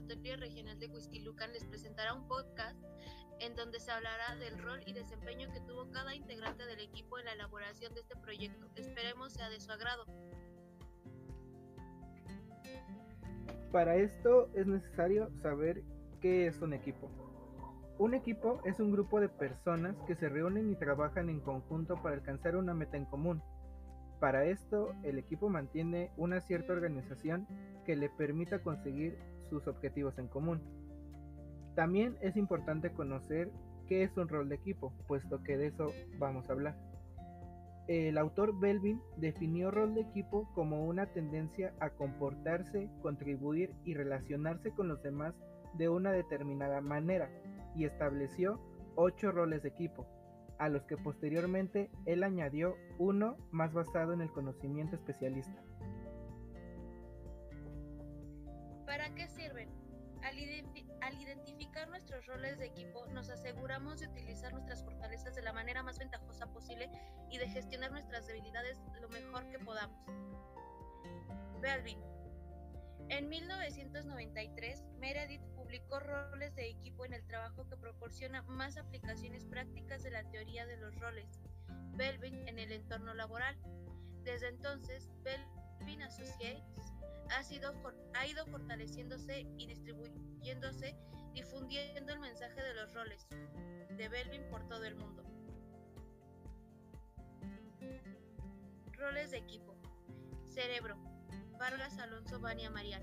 Preparatoria Regional de Huizquilucan les presentará un podcast en donde se hablará del rol y desempeño que tuvo cada integrante del equipo en la elaboración de este proyecto. Esperemos sea de su agrado. Para esto es necesario saber qué es un equipo. Un equipo es un grupo de personas que se reúnen y trabajan en conjunto para alcanzar una meta en común. Para esto, el equipo mantiene una cierta organización que le permita conseguir sus objetivos en común. También es importante conocer qué es un rol de equipo, puesto que de eso vamos a hablar. El autor Belvin definió rol de equipo como una tendencia a comportarse, contribuir y relacionarse con los demás de una determinada manera y estableció ocho roles de equipo, a los que posteriormente él añadió uno más basado en el conocimiento especialista. Identificar nuestros roles de equipo, nos aseguramos de utilizar nuestras fortalezas de la manera más ventajosa posible y de gestionar nuestras debilidades lo mejor que podamos. Belvin. En 1993, Meredith publicó roles de equipo en el trabajo que proporciona más aplicaciones prácticas de la teoría de los roles, Belvin en el entorno laboral. Desde entonces, Belvin Associates ha, sido, ha ido fortaleciéndose y distribuyéndose, difundiendo el mensaje de los roles de Belvin por todo el mundo. Roles de equipo. Cerebro. Vargas Alonso Bania Marial.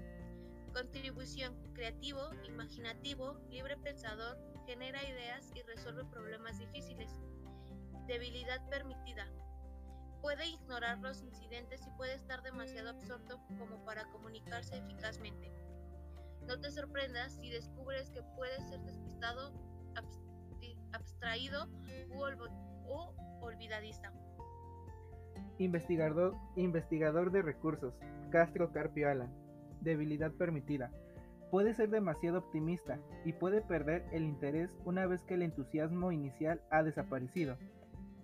Contribución. Creativo, imaginativo, libre pensador, genera ideas y resuelve problemas difíciles. Debilidad permitida puede ignorar los incidentes y puede estar demasiado absorto como para comunicarse eficazmente. No te sorprendas si descubres que puede ser despistado, abstraído o olvidadiza. Investigador, investigador de recursos, Castro Carpio Alan. Debilidad permitida. Puede ser demasiado optimista y puede perder el interés una vez que el entusiasmo inicial ha desaparecido.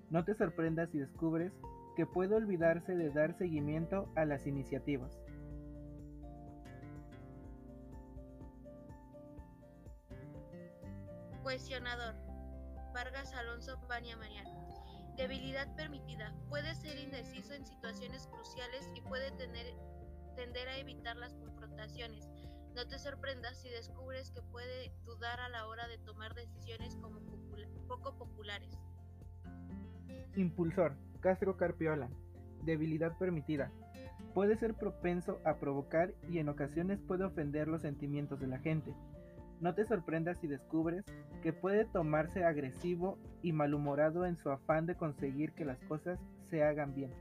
No te sorprendas si descubres que puede olvidarse de dar seguimiento a las iniciativas. Vargas Alonso Pania Mariano. Debilidad permitida. Puede ser indeciso en situaciones cruciales y puede tener, tender a evitar las confrontaciones. No te sorprendas si descubres que puede dudar a la hora de tomar decisiones como poco populares. Impulsor. Castro Carpiola. Debilidad permitida. Puede ser propenso a provocar y en ocasiones puede ofender los sentimientos de la gente. No te sorprendas si descubres que puede tomarse agresivo y malhumorado en su afán de conseguir que las cosas se hagan bien.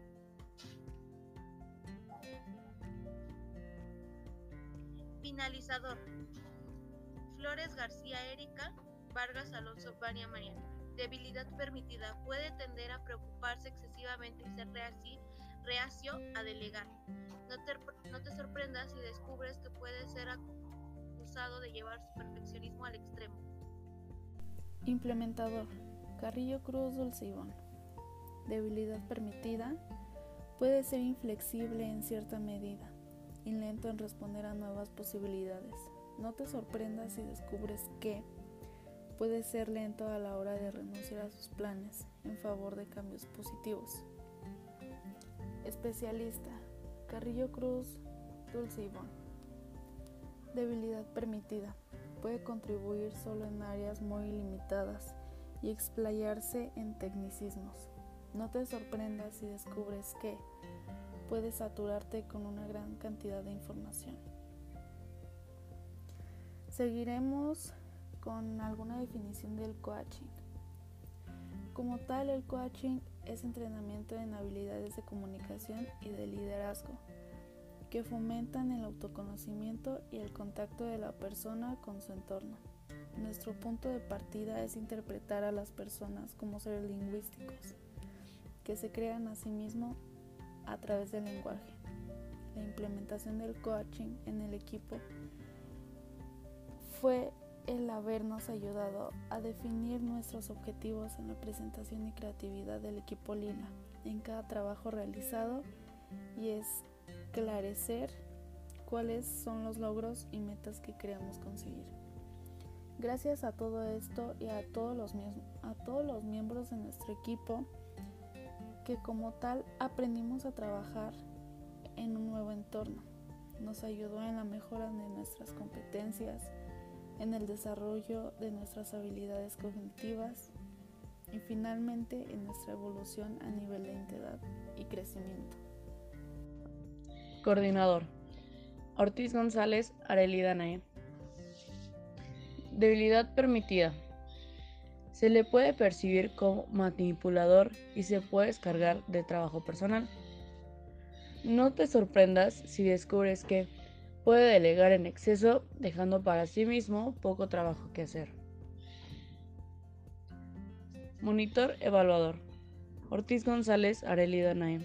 Finalizador. Flores García Erika, Vargas Alonso Bania Mariana debilidad permitida puede tender a preocuparse excesivamente y ser reacio, a delegar. No te, no te sorprendas si descubres que puede ser de llevar su perfeccionismo al extremo. Implementador. Carrillo Cruz Dulcibón. Debilidad permitida. Puede ser inflexible en cierta medida y lento en responder a nuevas posibilidades. No te sorprendas si descubres que puede ser lento a la hora de renunciar a sus planes en favor de cambios positivos. Especialista Carrillo Cruz Dulce Debilidad permitida. Puede contribuir solo en áreas muy limitadas y explayarse en tecnicismos. No te sorprendas si descubres que puedes saturarte con una gran cantidad de información. Seguiremos con alguna definición del coaching. Como tal, el coaching es entrenamiento en habilidades de comunicación y de liderazgo que fomentan el autoconocimiento y el contacto de la persona con su entorno. Nuestro punto de partida es interpretar a las personas como seres lingüísticos que se crean a sí mismos a través del lenguaje. La implementación del coaching en el equipo fue el habernos ayudado a definir nuestros objetivos en la presentación y creatividad del equipo Lila en cada trabajo realizado y esclarecer cuáles son los logros y metas que queremos conseguir. Gracias a todo esto y a todos los, a todos los miembros de nuestro equipo, que como tal aprendimos a trabajar en un nuevo entorno. Nos ayudó en la mejora de nuestras competencias, en el desarrollo de nuestras habilidades cognitivas y finalmente en nuestra evolución a nivel de entidad y crecimiento. Coordinador. Ortiz González Arelida Debilidad permitida. Se le puede percibir como manipulador y se puede descargar de trabajo personal. No te sorprendas si descubres que puede delegar en exceso, dejando para sí mismo poco trabajo que hacer. Monitor evaluador. Ortiz González Arelida Naim.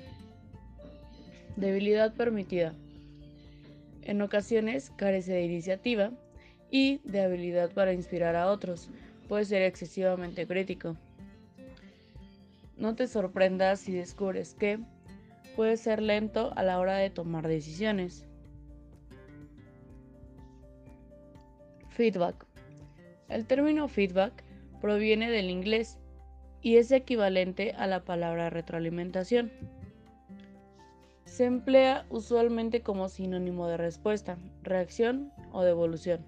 Debilidad permitida. En ocasiones carece de iniciativa y de habilidad para inspirar a otros. Puede ser excesivamente crítico. No te sorprendas si descubres que puede ser lento a la hora de tomar decisiones. Feedback. El término feedback proviene del inglés y es equivalente a la palabra retroalimentación. Se emplea usualmente como sinónimo de respuesta, reacción o devolución,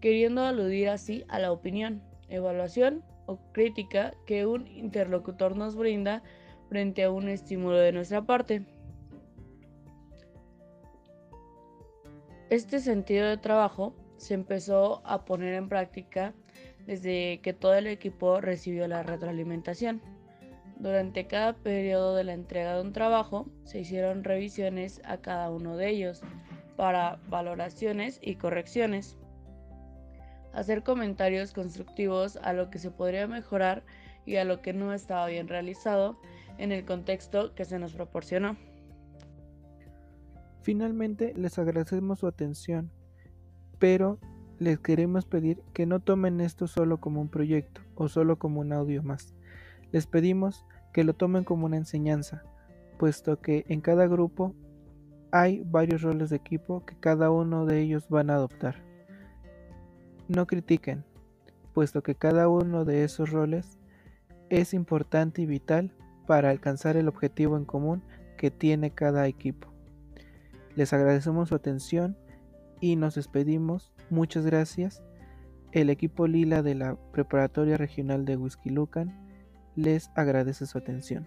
queriendo aludir así a la opinión, evaluación o crítica que un interlocutor nos brinda frente a un estímulo de nuestra parte. Este sentido de trabajo se empezó a poner en práctica desde que todo el equipo recibió la retroalimentación. Durante cada periodo de la entrega de un trabajo se hicieron revisiones a cada uno de ellos para valoraciones y correcciones. Hacer comentarios constructivos a lo que se podría mejorar y a lo que no estaba bien realizado en el contexto que se nos proporcionó. Finalmente, les agradecemos su atención, pero les queremos pedir que no tomen esto solo como un proyecto o solo como un audio más. Les pedimos que lo tomen como una enseñanza, puesto que en cada grupo hay varios roles de equipo que cada uno de ellos van a adoptar. No critiquen, puesto que cada uno de esos roles es importante y vital para alcanzar el objetivo en común que tiene cada equipo. Les agradecemos su atención y nos despedimos. Muchas gracias. El equipo Lila de la Preparatoria Regional de Whisky Lucan les agradece su atención.